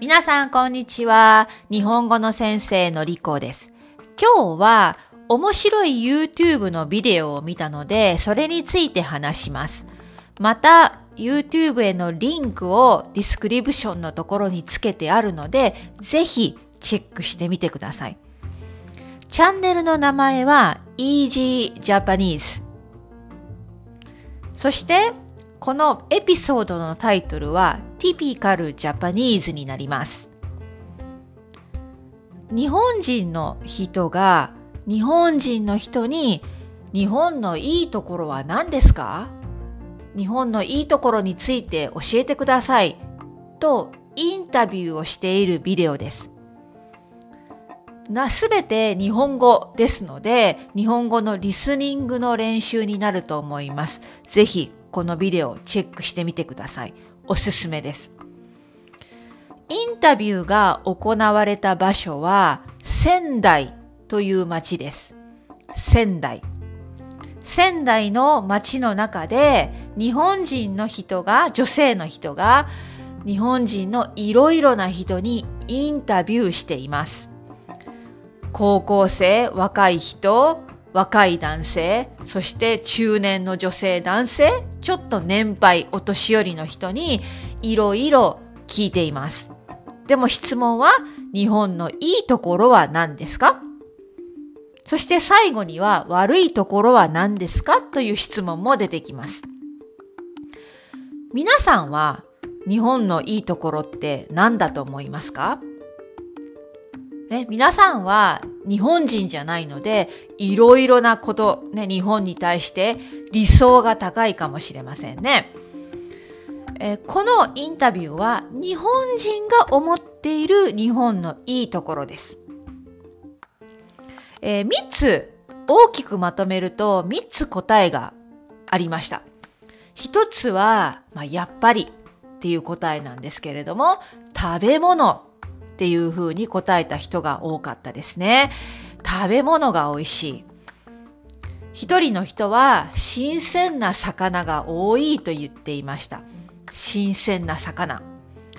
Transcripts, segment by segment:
皆さんこんにちは。日本語の先生のりこです。今日は面白い YouTube のビデオを見たので、それについて話します。また、YouTube へのリンクをディスクリプションのところにつけてあるので、ぜひチェックしてみてください。チャンネルの名前は Easy Japanese。そして、このエピソードのタイトルは Typical Japanese になります。日本人の人が日本人の人に日本のいいところは何ですか？日本のいいところについて教えてくださいとインタビューをしているビデオです。な、すべて日本語ですので、日本語のリスニングの練習になると思います。ぜひこのビデオをチェックしてみてください。おすすめです。インタビューが行われた場所は仙台という町です。仙台。仙台の町の中で日本人の人が、女性の人が日本人のいろいろな人にインタビューしています。高校生、若い人、若い男性、そして中年の女性男性、ちょっと年配、お年寄りの人にいろいろ聞いています。でも質問は日本のいいところは何ですか？そして最後には悪いところは何ですか？という質問も出てきます。皆さんは日本のいいところって何だと思いますか？ね、皆さんは日本人じゃないので、いろいろなこと、ね、日本に対して理想が高いかもしれませんね。えー、このインタビューは日本人が思っている日本のいいところです。えー、3つ大きくまとめると3つ答えがありました。1つは、まあ、やっぱりっていう答えなんですけれども、食べ物っていうふうに答えた人が多かったですね。食べ物が美味しい。一人の人は新鮮な魚が多いと言っていました。新鮮な魚。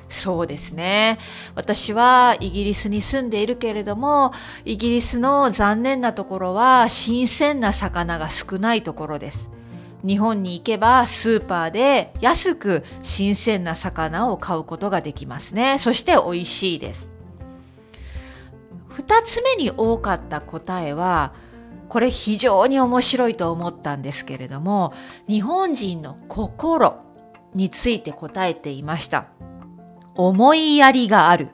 そうですね。私はイギリスに住んでいるけれども、イギリスの残念なところは新鮮な魚が少ないところです。日本に行けばスーパーで安く新鮮な魚を買うことができますね。そして美味しいです。二つ目に多かった答えは、これ非常に面白いと思ったんですけれども、日本人の心について答えていました。思いやりがある。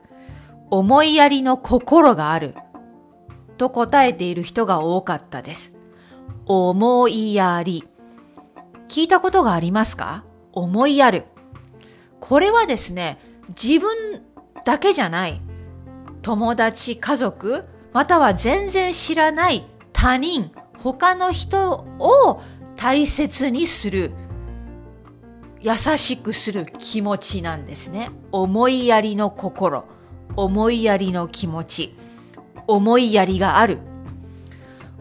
思いやりの心がある。と答えている人が多かったです。思いやり。聞いたことがありますか？思いやる。これはですね、自分だけじゃない。友達、家族、または全然知らない他人、他の人を大切にする。優しくする気持ちなんですね。思いやりの心、思いやりの気持ち、思いやりがある。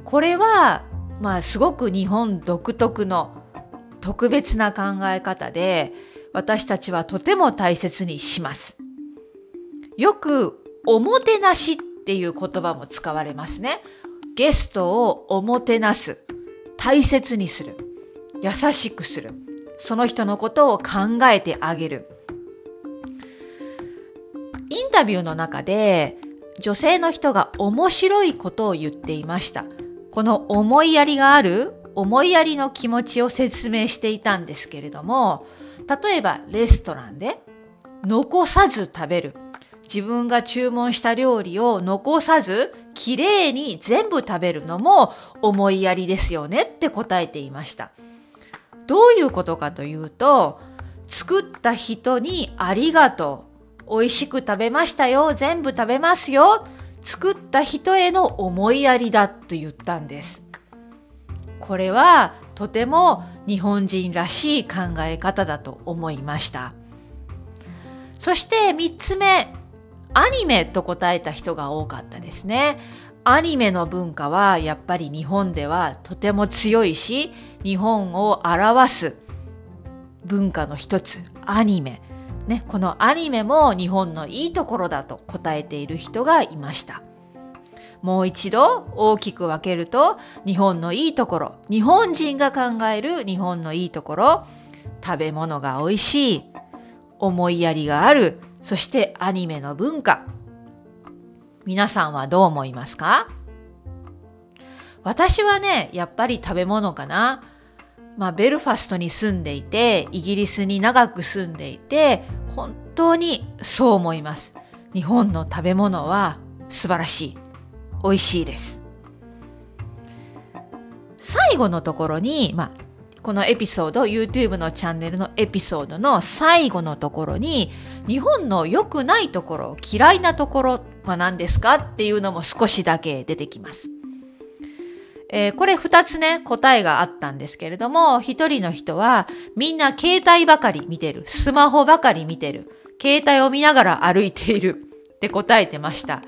これは、まあすごく日本独特の特別な考え方で、私たちはとても大切にします。よく、おもてなしっていう言葉も使われますね。ゲストをおもてなす。大切にする。優しくする。その人のことを考えてあげる。インタビューの中で、女性の人が面白いことを言っていました。この思いやりがある思いやりの気持ちを説明していたんですけれども、例えばレストランで残さず食べる。自分が注文した料理を残さず、きれいに全部食べるのも思いやりですよねって答えていました。どういうことかというと、作った人にありがとう。美味しく食べましたよ。全部食べますよ。作った人への思いやりだと言ったんです。これはとても日本人らしい考え方だと思いました。そして3つ目、アニメと答えた人が多かったですね。アニメの文化はやっぱり日本ではとても強いし、日本を表す文化の一つ、アニメ。ね、このアニメも日本のいいところだと答えている人がいました。もう一度大きく分けると日本のいいところ、日本人が考える日本のいいところ、食べ物が美味しい、思いやりがある、そしてアニメの文化。皆さんはどう思いますか？私はね、やっぱり食べ物かな。まあ、ベルファストに住んでいて、イギリスに長く住んでいて、本当にそう思います。日本の食べ物は素晴らしい。美味しいです。最後のところに、まあ、このエピソード、YouTube のチャンネルのエピソードの最後のところに、日本の良くないところ、嫌いなところは何ですかっていうのも少しだけ出てきます。えー、これ二つね、答えがあったんですけれども、一人の人は、みんな携帯ばかり見てる。スマホばかり見てる。携帯を見ながら歩いている。って答えてました。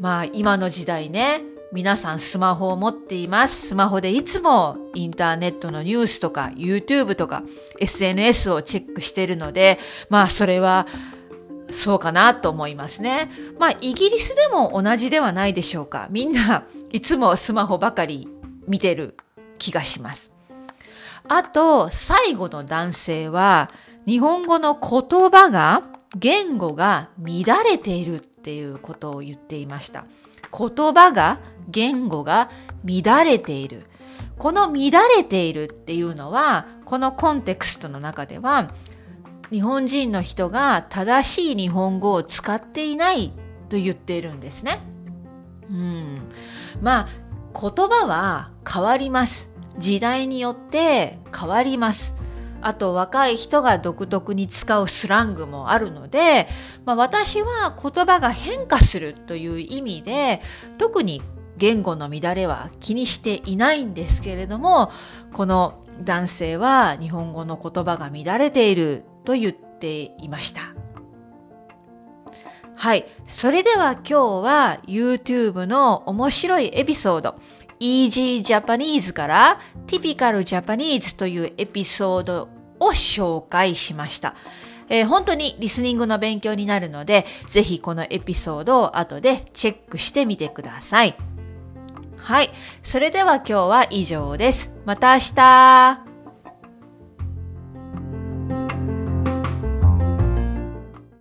まあ、今の時代ね、皆さんスマホを持っています。スマホでいつもインターネットのニュースとか YouTube とか SNS をチェックしているので、まあそれはそうかなと思いますね。まあイギリスでも同じではないでしょうか。みんないつもスマホばかり見てる気がします。あと最後の男性は日本語の言葉が言語が乱れているっていうことを言っていました。言葉が言語が乱れている。この乱れているっていうのは、このコンテクストの中では、日本人の人が正しい日本語を使っていないと言っているんですね。うん。まあ、言葉は変わります。時代によって変わります。あと若い人が独特に使うスラングもあるので、まあ、私は言葉が変化するという意味で特に言語の乱れは気にしていないんですけれどもこの男性は日本語の言葉が乱れていると言っていました。はい。それでは今日は YouTube の面白いエピソード Easy Japanese から Typical Japanese というエピソードを紹介しました。えー、本当にリスニングの勉強になるので、ぜひこのエピソードを後でチェックしてみてください。はい。それでは今日は以上です。また明日